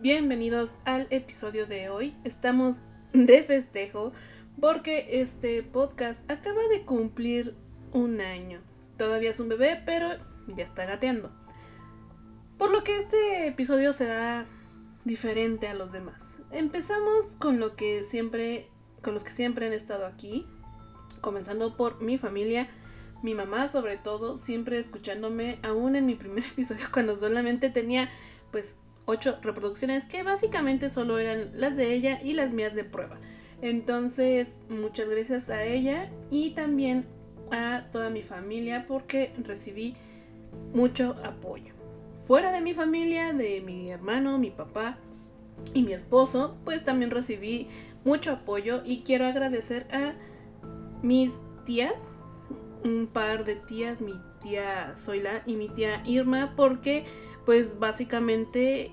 Bienvenidos al episodio de hoy. Estamos de festejo porque este podcast acaba de cumplir un año. Todavía es un bebé, pero ya está gateando. Por lo que este episodio será diferente a los demás. Empezamos con lo que siempre con los que siempre han estado aquí, comenzando por mi familia, mi mamá sobre todo, siempre escuchándome aún en mi primer episodio cuando solamente tenía pues ocho reproducciones que básicamente solo eran las de ella y las mías de prueba. Entonces, muchas gracias a ella y también a toda mi familia porque recibí mucho apoyo. Fuera de mi familia, de mi hermano, mi papá y mi esposo, pues también recibí mucho apoyo y quiero agradecer a mis tías, un par de tías, mi tía Zoila y mi tía Irma, porque pues básicamente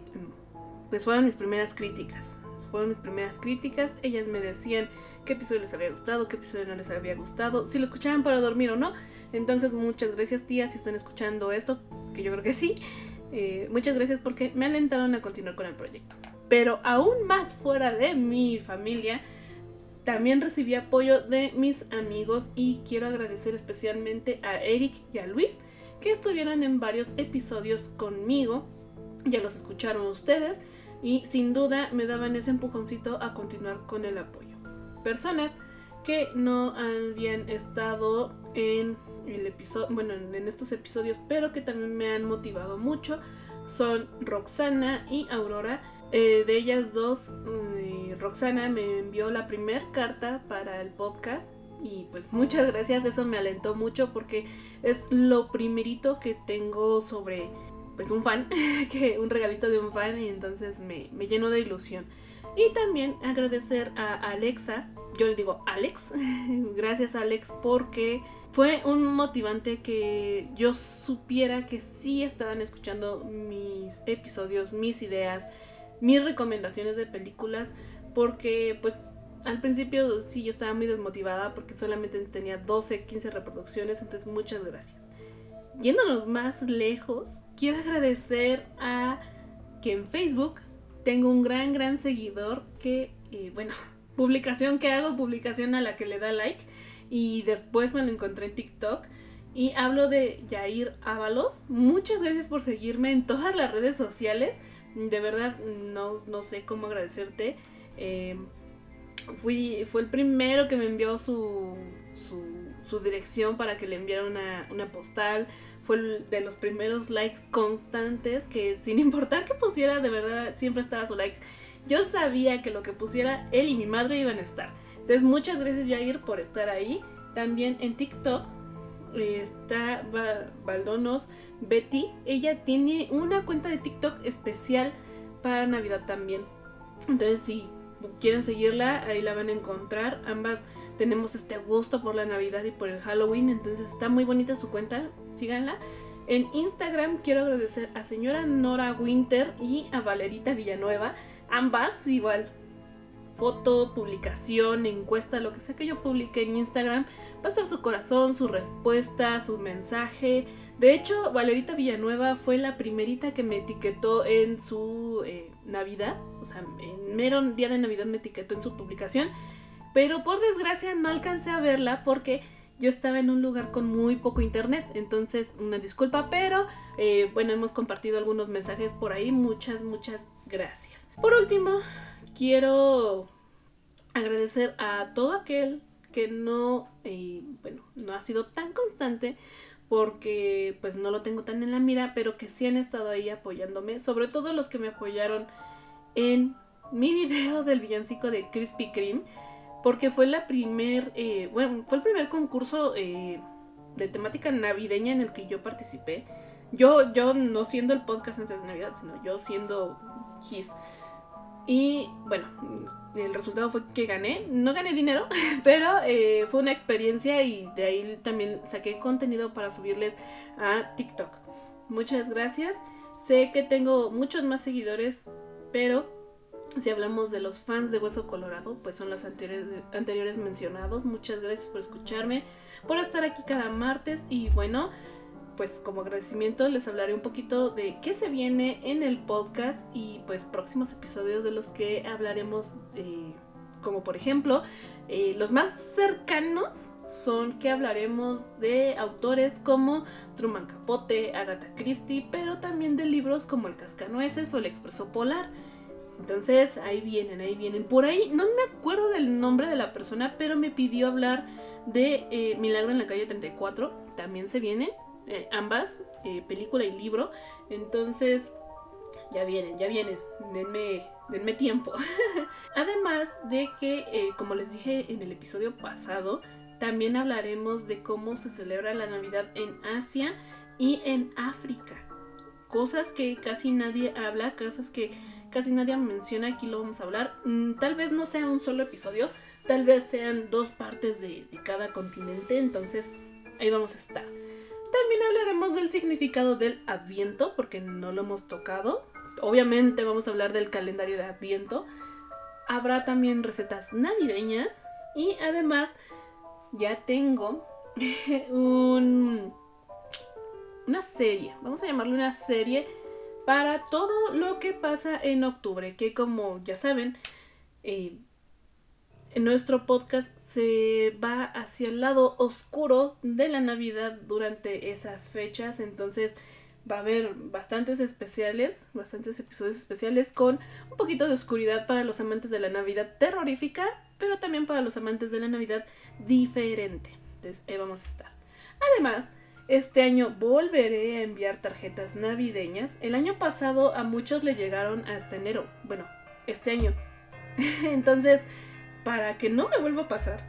pues fueron mis primeras críticas. Fueron mis primeras críticas. Ellas me decían qué episodio les había gustado, qué episodio no les había gustado, si lo escuchaban para dormir o no. Entonces muchas gracias tías si están escuchando esto, que yo creo que sí. Eh, muchas gracias porque me alentaron a continuar con el proyecto. Pero aún más fuera de mi familia, también recibí apoyo de mis amigos y quiero agradecer especialmente a Eric y a Luis que estuvieron en varios episodios conmigo. Ya los escucharon ustedes y sin duda me daban ese empujoncito a continuar con el apoyo. Personas que no habían estado en el episodio, bueno, en estos episodios, pero que también me han motivado mucho son Roxana y Aurora. Eh, de ellas dos, mm, Roxana me envió la primera carta para el podcast y pues muchas gracias, eso me alentó mucho porque es lo primerito que tengo sobre pues un fan, que un regalito de un fan y entonces me, me llenó de ilusión. Y también agradecer a Alexa, yo le digo Alex, gracias Alex porque fue un motivante que yo supiera que sí estaban escuchando mis episodios, mis ideas, mis recomendaciones de películas, porque pues al principio sí yo estaba muy desmotivada porque solamente tenía 12, 15 reproducciones, entonces muchas gracias. Yéndonos más lejos, quiero agradecer a que en Facebook tengo un gran, gran seguidor que, eh, bueno, publicación que hago, publicación a la que le da like y después me lo encontré en TikTok. Y hablo de Yair Ábalos. Muchas gracias por seguirme en todas las redes sociales. De verdad, no, no sé cómo agradecerte. Eh, fui, fue el primero que me envió su, su, dirección para que le enviara una, una postal. Fue de los primeros likes constantes que sin importar que pusiera, de verdad, siempre estaba su like. Yo sabía que lo que pusiera él y mi madre iban a estar. Entonces, muchas gracias, Jair, por estar ahí. También en TikTok está Baldonos Betty. Ella tiene una cuenta de TikTok especial para Navidad también. Entonces, si quieren seguirla, ahí la van a encontrar. Ambas tenemos este gusto por la Navidad y por el Halloween. Entonces, está muy bonita su cuenta. Síganla. En Instagram quiero agradecer a señora Nora Winter y a Valerita Villanueva. Ambas igual foto, publicación, encuesta, lo que sea que yo publique en Instagram, va a estar su corazón, su respuesta, su mensaje. De hecho, Valerita Villanueva fue la primerita que me etiquetó en su eh, Navidad, o sea, en mero día de Navidad me etiquetó en su publicación, pero por desgracia no alcancé a verla porque yo estaba en un lugar con muy poco internet, entonces una disculpa, pero eh, bueno, hemos compartido algunos mensajes por ahí, muchas, muchas gracias. Por último, quiero agradecer a todo aquel que no, eh, bueno, no ha sido tan constante porque pues no lo tengo tan en la mira, pero que sí han estado ahí apoyándome, sobre todo los que me apoyaron en mi video del villancico de Krispy Kreme, porque fue la primer, eh, bueno, fue el primer concurso eh, de temática navideña en el que yo participé. Yo, yo no siendo el podcast antes de Navidad, sino yo siendo His. Y bueno, el resultado fue que gané. No gané dinero, pero eh, fue una experiencia y de ahí también saqué contenido para subirles a TikTok. Muchas gracias. Sé que tengo muchos más seguidores, pero si hablamos de los fans de Hueso Colorado, pues son los anteriores, anteriores mencionados. Muchas gracias por escucharme, por estar aquí cada martes y bueno, pues como agradecimiento les hablaré un poquito de qué se viene en el podcast y pues próximos episodios de los que hablaremos, eh, como por ejemplo, eh, los más cercanos son que hablaremos de autores como Truman Capote, Agatha Christie, pero también de libros como El Cascanueces o El Expreso Polar. Entonces ahí vienen, ahí vienen. Por ahí no me acuerdo del nombre de la persona, pero me pidió hablar de eh, Milagro en la calle 34. También se viene, eh, ambas, eh, película y libro. Entonces ya vienen, ya vienen. Denme, denme tiempo. Además de que, como les dije en el episodio pasado, también hablaremos de cómo se celebra la Navidad en Asia y en África. Cosas que casi nadie habla, cosas que casi nadie menciona, aquí lo vamos a hablar. Mm, tal vez no sea un solo episodio, tal vez sean dos partes de, cada continente, entonces ahí vamos a estar. También hablaremos del significado del Adviento, porque no lo hemos tocado. Obviamente vamos a hablar del calendario de Adviento. Habrá también recetas navideñas y además ya tengo un, una serie, vamos a llamarle una serie para todo lo que pasa en octubre, que como ya saben, eh, nuestro podcast se va hacia el lado oscuro de la Navidad durante esas fechas, entonces va a haber bastantes especiales, bastantes episodios especiales con un poquito de oscuridad para los amantes de la Navidad terrorífica, pero también para los amantes de la Navidad diferente. Entonces ahí vamos a estar. Además, este año volveré a enviar tarjetas navideñas. El año pasado a muchos le llegaron hasta enero. Bueno, este año. Entonces, para que no me vuelva a pasar,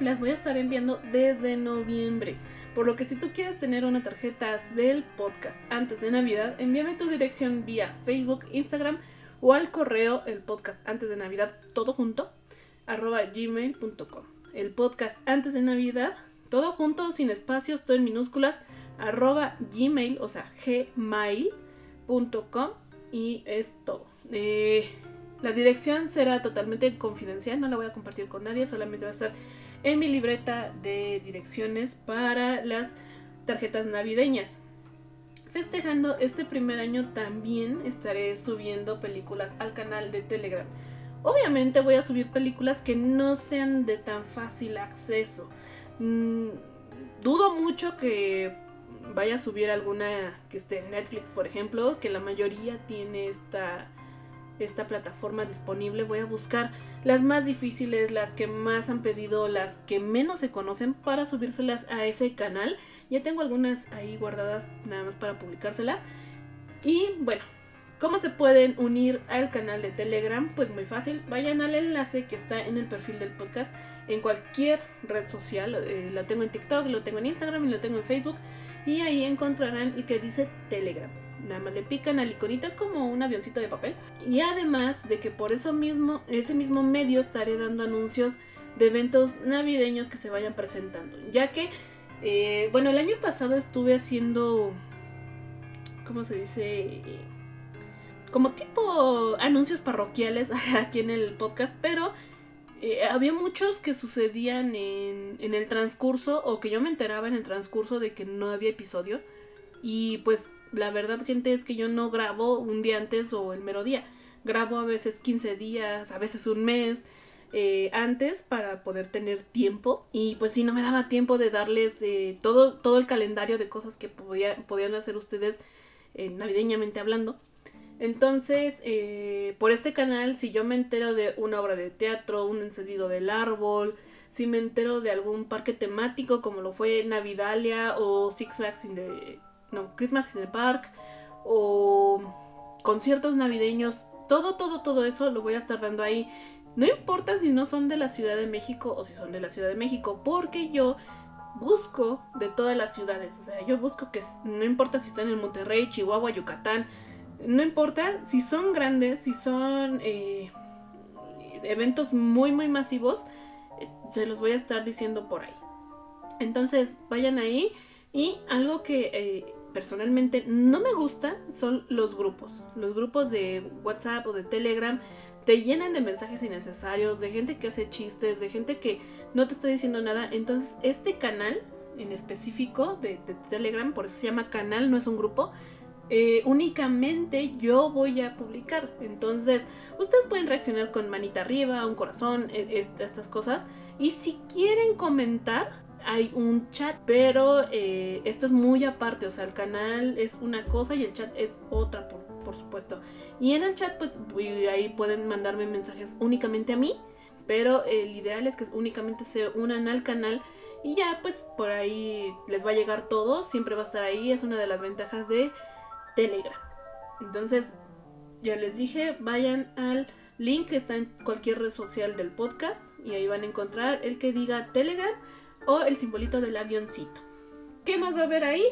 las voy a estar enviando desde noviembre. Por lo que si tú quieres tener una tarjeta del podcast antes de Navidad, envíame tu dirección vía Facebook, Instagram o al correo el podcast antes de Navidad, todo junto, arroba gmail.com. El podcast antes de Navidad todo junto, sin espacios, todo en minúsculas, arroba gmail, o sea, gmail.com y es todo. Eh, la dirección será totalmente confidencial, no la voy a compartir con nadie, solamente va a estar en mi libreta de direcciones para las tarjetas navideñas. Festejando este primer año también estaré subiendo películas al canal de Telegram. Obviamente voy a subir películas que no sean de tan fácil acceso. Mm, dudo mucho que vaya a subir alguna que esté en Netflix, por ejemplo, que la mayoría tiene esta, esta plataforma disponible. Voy a buscar las más difíciles, las que más han pedido, las que menos se conocen para subírselas a ese canal. Ya tengo algunas ahí guardadas nada más para publicárselas. Y bueno, ¿Cómo se pueden unir al canal de Telegram? Pues muy fácil, vayan al enlace que está en el perfil del podcast en cualquier red social. Eh, lo tengo en TikTok, lo tengo en Instagram y lo tengo en Facebook. Y ahí encontrarán y que dice Telegram. Nada más le pican al iconito, es como un avioncito de papel. Y además de que por eso mismo, ese mismo medio estaré dando anuncios de eventos navideños que se vayan presentando. Ya que, eh, bueno, el año pasado estuve haciendo, ¿cómo se dice? como tipo anuncios parroquiales aquí en el podcast, pero eh, había muchos que sucedían en, en, el transcurso o que yo me enteraba en el transcurso de que no había episodio. Y pues la verdad gente es que yo no grabo un día antes o el mero día. Grabo a veces 15 días, a veces un mes eh, antes para poder tener tiempo. Y pues si no me daba tiempo de darles eh, todo, todo el calendario de cosas que podía, podían hacer ustedes navideñamente hablando. Entonces, eh, por este canal, si yo me entero de una obra de teatro, un encendido del árbol, si me entero de algún parque temático como lo fue Navidalia o Six Flags in the... No, Christmas in the Park o conciertos navideños, todo, todo, todo eso lo voy a estar dando ahí. No importa si no son de la Ciudad de México o si son de la Ciudad de México, porque yo busco de todas las ciudades. O sea, yo busco que no importa si están en Monterrey, Chihuahua, Yucatán, no importa si son grandes, si son eh, eventos muy, muy masivos, se los voy a estar diciendo por ahí. Entonces, vayan ahí. Y algo que eh, personalmente no me gusta son los grupos. Los grupos de WhatsApp o de Telegram te llenan de mensajes innecesarios, de gente que hace chistes, de gente que no te está diciendo nada. Entonces, este canal en específico de, Telegram, por eso se llama canal, no es un grupo. Eh, únicamente yo voy a publicar. Entonces, ustedes pueden reaccionar con manita arriba, un corazón, e, estas cosas. Y si quieren comentar, hay un chat, pero eh, esto es muy aparte. O sea, el canal es una cosa y el chat es otra, por, por supuesto. Y en el chat, pues ahí pueden mandarme mensajes únicamente a mí. Pero el ideal es que únicamente se unan al canal y ya pues por ahí les va a llegar todo, siempre va a estar ahí, es una de las ventajas de Telegram. Entonces, ya les dije, vayan al link que está en cualquier red social del podcast y ahí van a encontrar el que diga Telegram o el simbolito del avioncito. ¿Qué más va a haber ahí?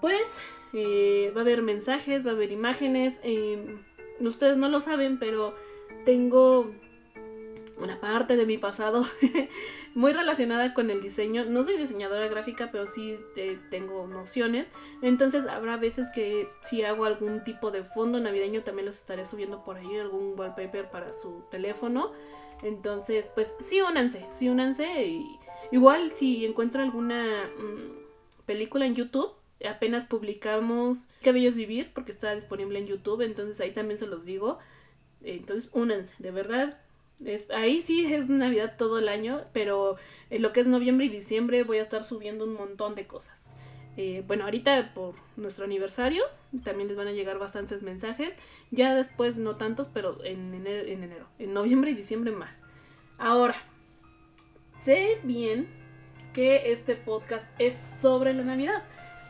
Pues eh, va a haber mensajes, va a haber imágenes. Em, ustedes no lo saben, pero tengo una parte de mi pasado muy relacionada con el diseño. No soy diseñadora gráfica, pero sí tengo nociones. Entonces habrá veces que si hago algún tipo de fondo navideño también los estaré subiendo por ahí, algún wallpaper para su teléfono. Entonces, pues sí únanse, sí únanse. Y, igual si encuentro alguna mm, película en YouTube, apenas publicamos Qué bello es vivir, porque está disponible en YouTube, entonces ahí también se los digo. Entonces, únanse, de verdad, ahí sí es Navidad todo el año, pero en lo que es noviembre y diciembre voy a estar subiendo un montón de cosas. Eh, bueno, ahorita por nuestro aniversario también les van a llegar bastantes mensajes. Ya después no tantos, pero en enero, en, enero, en noviembre y diciembre más. Ahora, sé bien que este podcast es sobre la Navidad,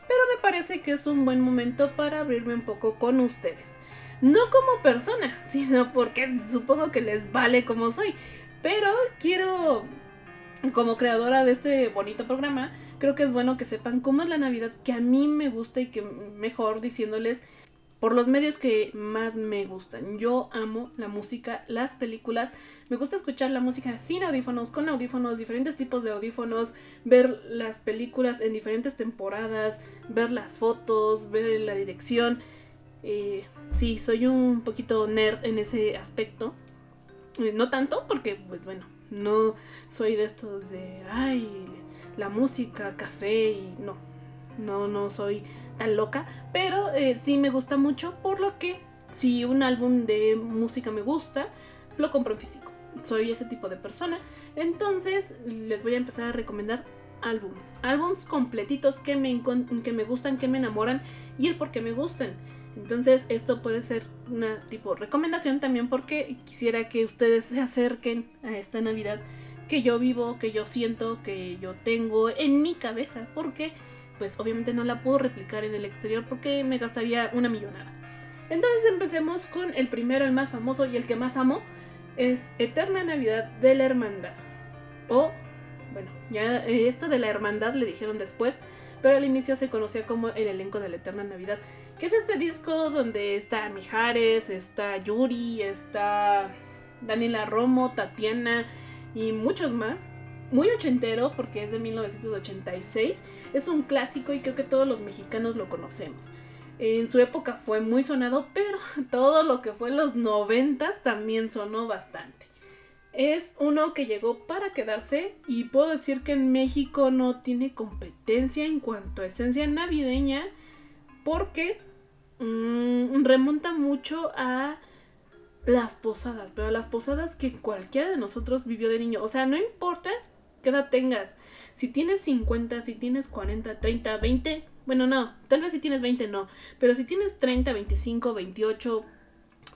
pero me parece que es un buen momento para abrirme un poco con ustedes. No como persona, sino porque supongo que les vale como soy. Pero quiero, como creadora de este bonito programa, creo que es bueno que sepan cómo es la Navidad que a mí me gusta y que mejor diciéndoles por los medios que más me gustan. Yo amo la música, las películas. Me gusta escuchar la música sin audífonos, con audífonos, diferentes tipos de audífonos, ver las películas en diferentes temporadas, ver las fotos, ver la dirección. Eh, sí, soy un poquito nerd en ese aspecto. Eh, no tanto, porque, pues bueno, no soy de estos de, ay, la música, café y no, no, no soy tan loca, pero eh, sí me gusta mucho, por lo que si un álbum de música me gusta, lo compro en físico. Soy ese tipo de persona. Entonces les voy a empezar a recomendar álbums. Álbums completitos que me, que me gustan, que me enamoran y el por qué me gustan. Entonces esto puede ser una tipo recomendación también porque quisiera que ustedes se acerquen a esta Navidad que yo vivo, que yo siento, que yo tengo en mi cabeza, porque pues obviamente no la puedo replicar en el exterior porque me gastaría una millonada. Entonces empecemos con el primero, el más famoso y el que más amo, es Eterna Navidad de la Hermandad. O, bueno, ya eh, esto de la Hermandad le dijeron después, pero al inicio se conocía como el elenco de la Eterna Navidad. Que es este disco donde está Mijares, está Yuri, está Daniela Romo, Tatiana y muchos más. Muy ochentero porque es de 1986. Es un clásico y creo que todos los mexicanos lo conocemos. En su época fue muy sonado, pero todo lo que fue los noventas también sonó bastante. Es uno que llegó para quedarse y puedo decir que en México no tiene competencia en cuanto a esencia navideña porque Mm, remonta mucho a las posadas, pero las posadas que cualquiera de nosotros vivió de niño. O sea, no importa qué edad tengas. Si tienes 50, si tienes 40, 30, 20, bueno, no, tal vez si tienes 20 no, pero si tienes 30, 25, 28,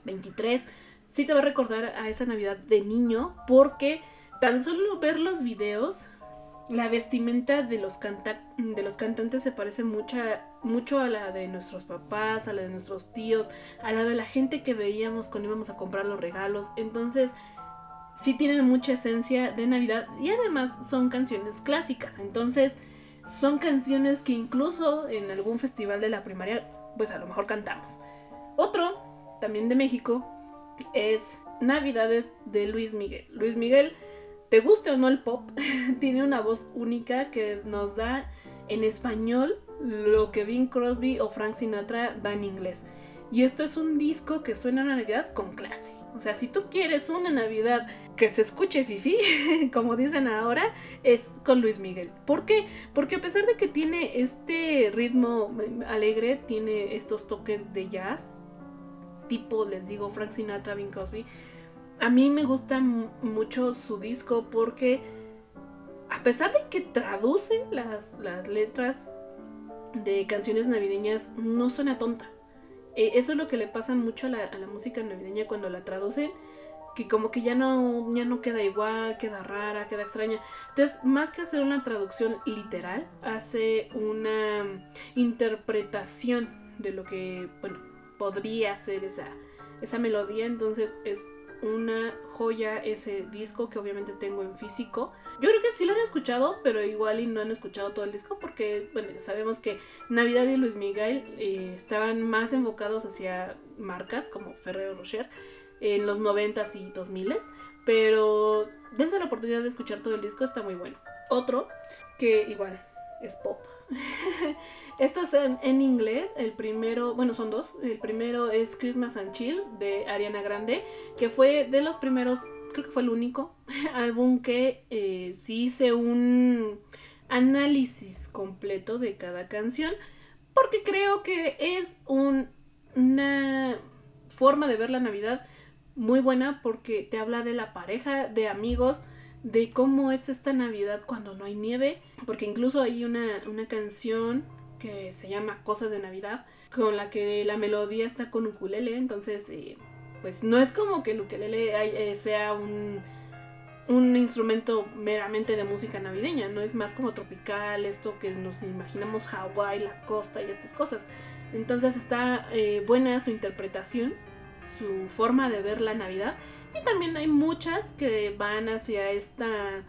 23, sí te va a recordar a esa Navidad de niño porque tan solo ver los videos la vestimenta de los, de los cantantes se parece mucha, mucho a la de nuestros papás, a la de nuestros tíos, a la de la gente que veíamos cuando íbamos a comprar los regalos. Entonces, sí tienen mucha esencia de Navidad y además son canciones clásicas. Entonces, son canciones que incluso en algún festival de la primaria, pues a lo mejor cantamos. Otro, también de México, es Navidades de Luis Miguel. Luis Miguel te guste o no el pop, tiene una voz única que nos da en español lo que Bing Crosby o Frank Sinatra dan en inglés. Y esto es un disco que suena a Navidad con clase. O sea, si tú quieres una Navidad que se escuche fifi, como dicen ahora, es con Luis Miguel. ¿Por qué? Porque a pesar de que tiene este ritmo alegre, tiene estos toques de jazz, tipo, les digo, Frank Sinatra, Bing Cosby, a mí me gusta mucho su disco porque a pesar de que traduce las, las letras de canciones navideñas, no suena tonta. Eh, eso es lo que le pasa mucho a la, música navideña cuando la traducen, que como que ya no, ya no queda igual, queda rara, queda extraña. Entonces, más que hacer una traducción literal, hace una interpretación de lo que, bueno, podría ser esa, esa melodía. Entonces, es una joya ese disco que obviamente tengo en físico. Yo creo que sí lo han escuchado, pero igual y no han escuchado todo el disco porque, sabemos que Navidad y Luis Miguel eh, estaban más enfocados hacia marcas como Ferrero Rocher en los 90s y 2000s, pero dense la oportunidad de escuchar todo el disco, está muy bueno. Otro que igual es pop. Estos son en inglés. El primero, bueno, son dos. El primero es Christmas and Chill de Ariana Grande, que fue de los primeros, creo que fue el único álbum que eh, sí hice un análisis completo de cada canción, porque creo que es una forma de ver la Navidad muy buena porque te habla de la pareja, de amigos, de cómo es esta Navidad cuando no hay nieve, porque incluso hay una, una canción que se llama Cosas de Navidad, con la que la melodía está con ukulele, entonces eh, pues no es como que el ukulele eh, sea un, un instrumento meramente de música navideña, no es más como tropical, esto que nos imaginamos Hawái, la costa y estas cosas. Entonces está eh, buena su interpretación, su forma de ver la Navidad y también hay muchas que van hacia esta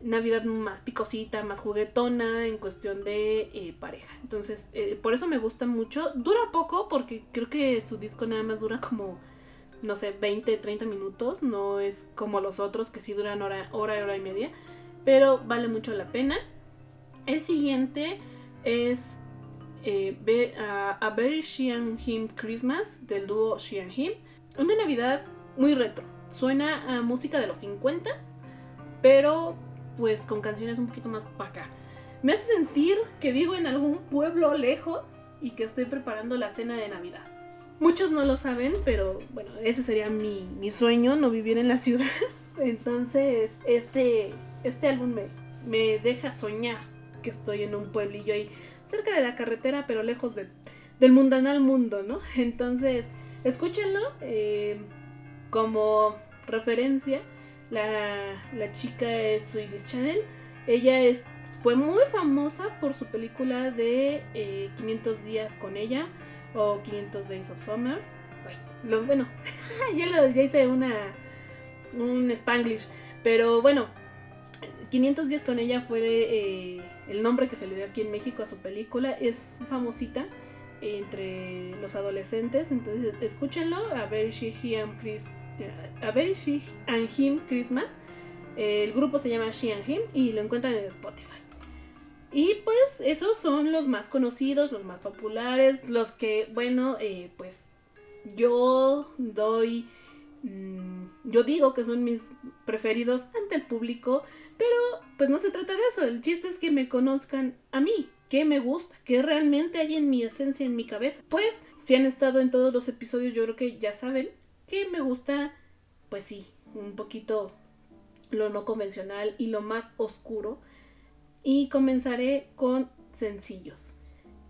Navidad más picosita, más juguetona en cuestión de eh, pareja. Entonces, eh, por eso me gusta mucho. Dura poco porque creo que su disco nada más dura como, no sé, 20, 30 minutos. No es como los otros que sí duran hora, hora, hora y media. Pero vale mucho la pena. El siguiente es eh, a, Very She and Him Christmas del dúo She and Him. Una Navidad muy retro. Suena a música de los 50 pero pues con canciones un poquito más para acá. Me hace sentir que vivo en algún pueblo lejos y que estoy preparando la cena de Navidad. Muchos no lo saben, pero bueno, ese sería mi, mi sueño, no vivir en la ciudad. Entonces, este, este álbum me, me deja soñar que estoy en un pueblillo ahí, cerca de la carretera, pero lejos del mundanal mundo, ¿no? Entonces, escúchenlo eh, como referencia la, chica es Swedish Channel. Ella es, fue muy famosa por su película de 500 eh, días con ella o 500 Days of Summer. bueno, ya, lo, hice una, un spanglish. Pero bueno, 500 días con ella fue eh, el nombre que se le dio aquí en México a su película. Es famosita entre los adolescentes. Entonces escúchenlo. Chris a Very She and Him Christmas. El grupo se llama She and Him y lo encuentran en Spotify. Y pues esos son los más conocidos, los más populares, los que, bueno, eh, pues yo doy, mm, yo digo que son mis preferidos ante el público, pero pues no se trata de eso, el chiste es que me conozcan a mí, qué me gusta, qué realmente hay en mi esencia, en mi cabeza. Pues si han estado en todos los episodios, yo creo que ya saben que me gusta, pues sí, un poquito lo no convencional y lo más oscuro. Y comenzaré con sencillos.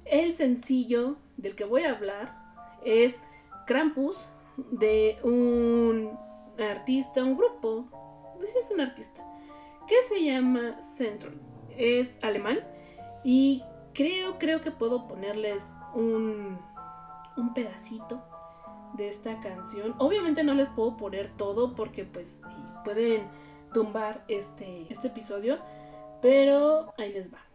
El sencillo del que voy a hablar es Krampus de un artista, un grupo, es un artista, que se llama Central. Es alemán y creo, creo que puedo ponerles un, un pedacito de esta canción. Obviamente no les puedo poner todo porque pues pueden tumbar este, este episodio, pero ahí les va.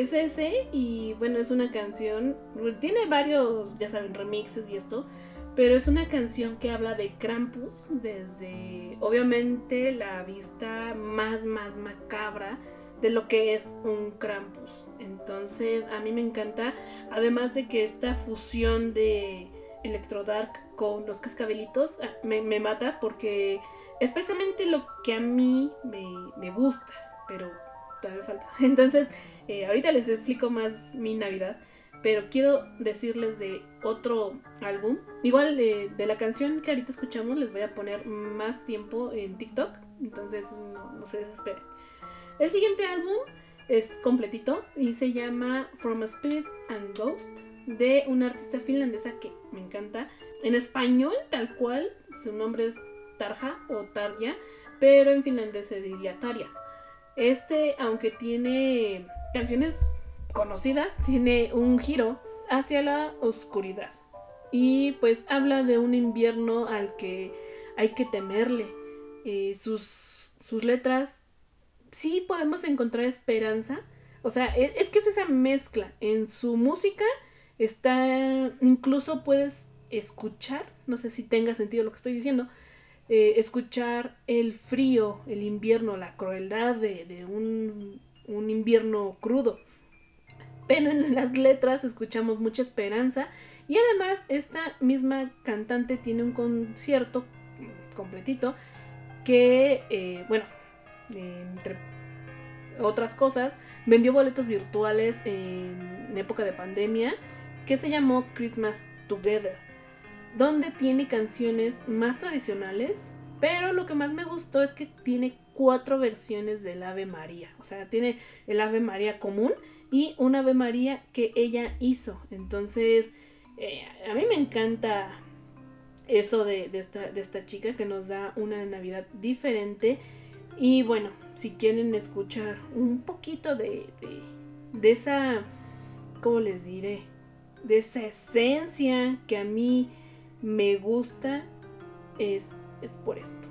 Es ese y bueno, es una canción, tiene varios, ya saben, remixes y esto, pero es una canción que habla de Krampus desde, obviamente, la vista más, más macabra de lo que es un Krampus. Entonces, a mí me encanta, además de que esta fusión de Electrodark con los cascabelitos ah, me, mata porque es precisamente lo que a mí me, me gusta, pero todavía falta. Entonces, eh, ahorita les explico más mi Navidad, pero quiero decirles de otro álbum. Igual de, la canción que ahorita escuchamos les voy a poner más tiempo en TikTok, entonces no, se desesperen. El siguiente álbum es completito y se llama From a Spirit and Ghost de una artista finlandesa que me encanta. En español, tal cual, su nombre es Tarja o Tarja, pero en finlandés se diría Tarja. Este, aunque tiene canciones conocidas, tiene un giro hacia la oscuridad. Y pues habla de un invierno al que hay que temerle. Eh, sus, sus letras sí podemos encontrar esperanza. O sea, es, es, que es esa mezcla. En su música está, incluso puedes escuchar, no sé si tenga sentido lo que estoy diciendo, eh, escuchar el frío, el invierno, la crueldad de, un, un, invierno crudo. Pero en las letras escuchamos mucha esperanza y además esta misma cantante tiene un concierto completito que, eh, bueno, entre otras cosas, vendió boletos virtuales en época de pandemia que se llamó Christmas Together donde tiene canciones más tradicionales, pero lo que más me gustó es que tiene cuatro versiones del Ave María. O sea, tiene el Ave María común y un Ave María que ella hizo. Entonces, eh, a mí me encanta eso de, esta, chica que nos da una Navidad diferente. Y bueno, si quieren escuchar un poquito de, de, de esa, ¿cómo les diré? De esa esencia que a mí me gusta es, es por esto.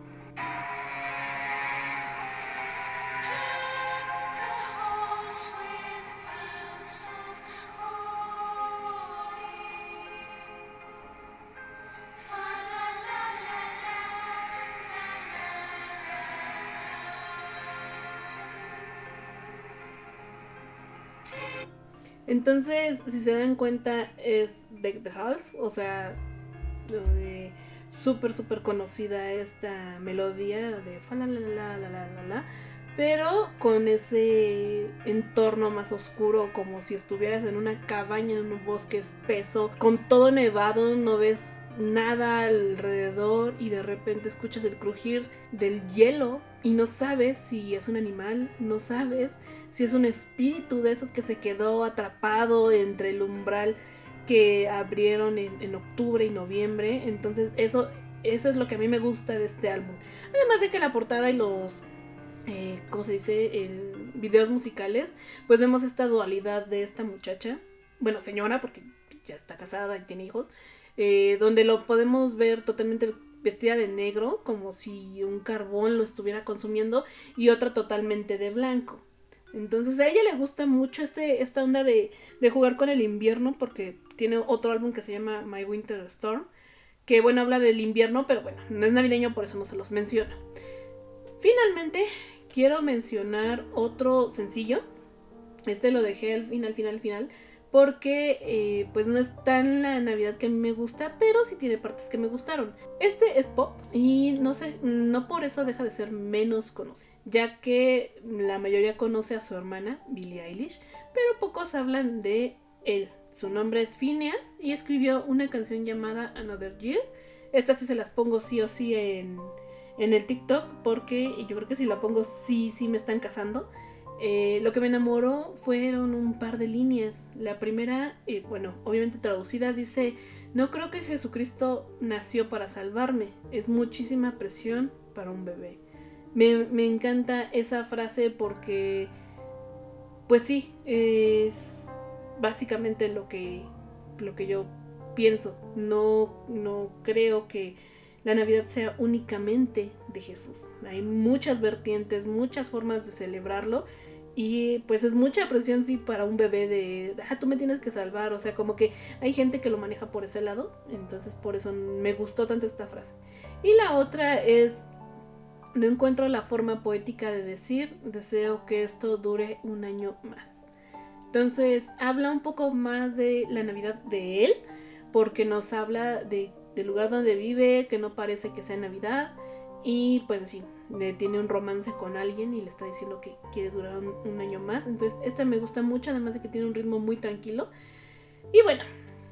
Entonces, si se dan cuenta, es Deck the House, o sea, súper, súper conocida esta melodía de fa la la la la la la pero con ese entorno más oscuro, como si estuvieras en una cabaña en un bosque espeso, con todo nevado, no ves nada alrededor y de repente escuchas el crujir del hielo y no sabes si es un animal, no sabes si es un espíritu de esos que se quedó atrapado entre el umbral que abrieron en, octubre y noviembre. Entonces eso, eso es lo que a mí me gusta de este álbum. Además de que la portada y los, eh, ¿cómo se dice? Videos musicales, pues vemos esta dualidad de esta muchacha. Bueno, señora, porque ya está casada y tiene hijos. Eh, donde lo podemos ver totalmente vestida de negro, como si un carbón lo estuviera consumiendo, y otra totalmente de blanco. Entonces a ella le gusta mucho este, esta onda de, de, jugar con el invierno porque tiene otro álbum que se llama My Winter Storm, que bueno, habla del invierno, pero bueno, no es navideño, por eso no se los menciona. Finalmente, quiero mencionar otro sencillo. Este lo dejé al final, final, final, porque eh, pues no es tan la Navidad que a mí me gusta, pero sí tiene partes que me gustaron. Este es pop y no sé, no por eso deja de ser menos conocido, ya que la mayoría conoce a su hermana, Billie Eilish, pero pocos hablan de él. Su nombre es Phineas y escribió una canción llamada Another Year. Estas sí se las pongo sí o sí en, en el TikTok porque yo creo que si la pongo sí, sí me están casando. Eh, lo que me enamoró fueron un par de líneas. La primera, eh, bueno, obviamente traducida, dice, no creo que Jesucristo nació para salvarme, es muchísima presión para un bebé. Me, me encanta esa frase porque, pues sí, es básicamente lo que, lo que yo pienso. No, no creo que la Navidad sea únicamente de Jesús. Hay muchas vertientes, muchas formas de celebrarlo Y pues es mucha presión, sí, para un bebé de, ah, tú me tienes que salvar. O sea, como que hay gente que lo maneja por ese lado. Entonces por eso me gustó tanto esta frase. Y la otra es, no encuentro la forma poética de decir, deseo que esto dure un año más. Entonces habla un poco más de la Navidad de él, porque nos habla de, del lugar donde vive, que no parece que sea Navidad. Y pues sí, tiene un romance con alguien y le está diciendo que quiere durar un, año más. Entonces, esta me gusta mucho, además de que tiene un ritmo muy tranquilo. Y bueno,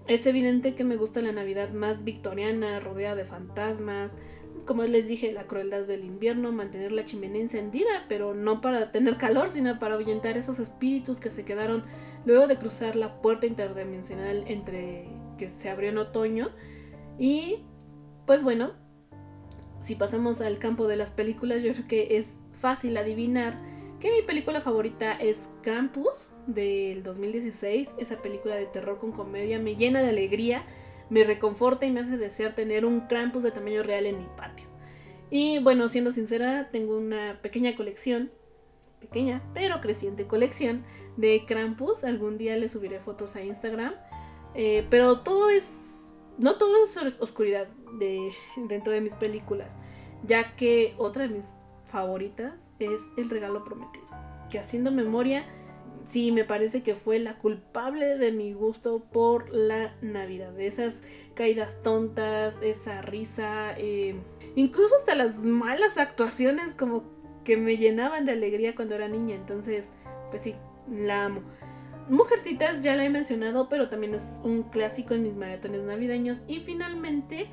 es evidente que me gusta la Navidad más victoriana, rodeada de fantasmas. Como les dije, la crueldad del invierno, mantener la chimenea encendida, pero no para tener calor, sino para ahuyentar esos espíritus que se quedaron luego de cruzar la puerta interdimensional entre que se abrió en otoño. Y pues bueno, si pasamos al campo de las películas, yo creo que es fácil adivinar que mi película favorita es Krampus del 2016. Esa película de terror con comedia me llena de alegría, me reconforta y me hace desear tener un Krampus de tamaño real en mi patio. Y bueno, siendo sincera, tengo una pequeña colección, pequeña pero creciente colección de Krampus. Algún día le subiré fotos a Instagram. Eh, pero todo es no todo es oscuridad de, dentro de mis películas, ya que otra de mis favoritas es El regalo prometido, que haciendo memoria, sí me parece que fue la culpable de mi gusto por la Navidad, esas caídas tontas, esa risa, eh, incluso hasta las malas actuaciones como que me llenaban de alegría cuando era niña, entonces, pues sí, la amo. Mujercitas ya la he mencionado, pero también es un clásico en mis maratones navideños. Y finalmente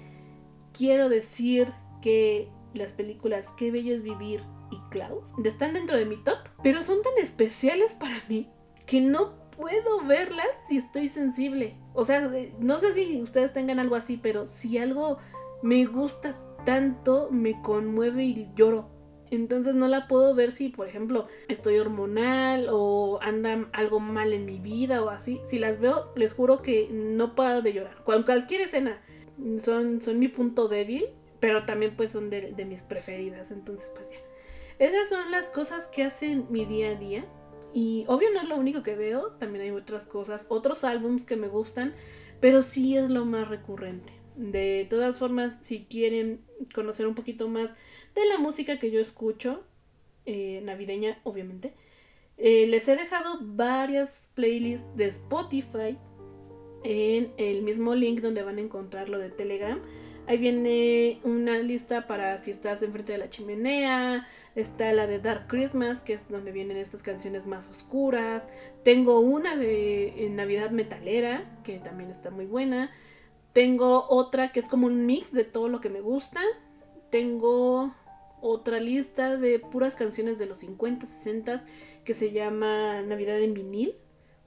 quiero decir que las películas Qué bello es vivir y Klaus están dentro de mi top, pero son tan especiales para mí que no puedo verlas si estoy sensible. O sea, no sé si ustedes tengan algo así, pero si algo me gusta tanto, me conmueve y lloro. Entonces no la puedo ver si, por ejemplo, estoy hormonal o anda algo mal en mi vida o así. Si las veo, les juro que no paro de llorar. Con cualquier escena son, son mi punto débil, pero también pues son de, de mis preferidas. Entonces pues ya. Esas son las cosas que hacen mi día a día. Y obvio no es lo único que veo, también hay otras cosas, otros álbums que me gustan, pero sí es lo más recurrente. De todas formas, si quieren conocer un poquito más de la música que yo escucho, eh, navideña obviamente. Eh, les he dejado varias playlists de Spotify en el mismo link donde van a encontrar lo de Telegram. Ahí viene una lista para si estás enfrente de la chimenea. Está la de Dark Christmas, que es donde vienen estas canciones más oscuras. Tengo una de Navidad Metalera, que también está muy buena. Tengo otra que es como un mix de todo lo que me gusta. Tengo otra lista de puras canciones de los 50, 60 que se llama Navidad en vinil,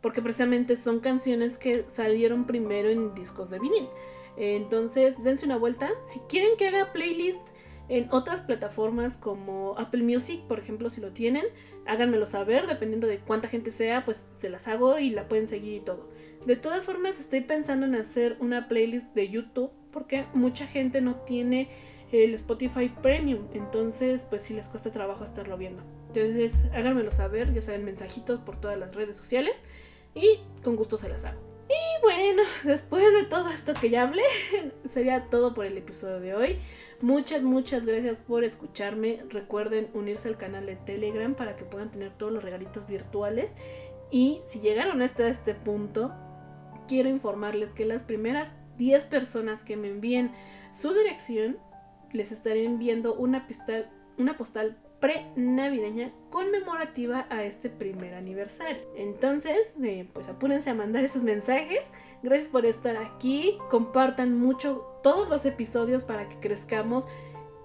porque precisamente son canciones que salieron primero en discos de vinil. Entonces, dense una vuelta. Si quieren que haga playlist en otras plataformas como Apple Music, por ejemplo, si lo tienen, háganmelo saber, dependiendo de cuánta gente sea, pues se las hago y la pueden seguir y todo. De todas formas, estoy pensando en hacer una playlist de YouTube, porque mucha gente no tiene el Spotify Premium. Entonces, pues sí les cuesta trabajo estarlo viendo. Entonces, háganmelo saber, ya saben, mensajitos por todas las redes sociales. Y con gusto se las hago. Y bueno, después de todo esto que ya hablé, sería todo por el episodio de hoy. Muchas, muchas gracias por escucharme. Recuerden unirse al canal de Telegram para que puedan tener todos los regalitos virtuales. Y si llegaron hasta este punto, quiero informarles que las primeras 10 personas que me envíen su dirección les estaré enviando una, postal, una postal pre-navideña conmemorativa a este primer aniversario. Entonces, eh, pues apúrense a mandar esos mensajes. Gracias por estar aquí. Compartan mucho todos los episodios para que crezcamos.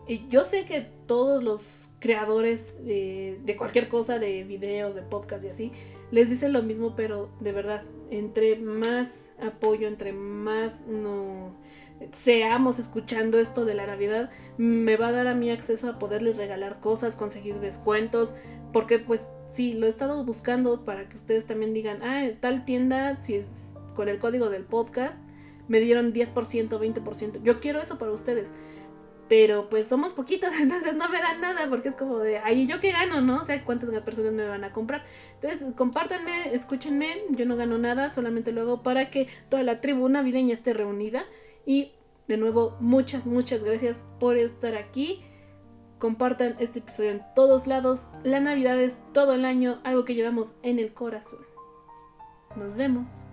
Y yo sé que todos los creadores de, cualquier cosa, de videos, de podcast y así, les dicen lo mismo, pero de verdad, entre más apoyo, entre más no seamos escuchando esto de la Navidad, me va a dar a mí acceso a poderles regalar cosas, conseguir descuentos, porque pues sí, lo he estado buscando para que ustedes también digan, ah, tal tienda, si es con el código del podcast, me dieron 10%, 20%. Yo quiero eso para ustedes. Pero pues somos poquitos, entonces no me dan nada porque es como de, ay, ¿yo qué gano, no? O sea, ¿cuántas personas me van a comprar? Entonces, compártanme, escúchenme, yo no gano nada, solamente lo hago para que toda la tribu navideña esté reunida. Y de nuevo, muchas, muchas gracias por estar aquí. Compartan este episodio en todos lados. La Navidad es todo el año, algo que llevamos en el corazón. Nos vemos.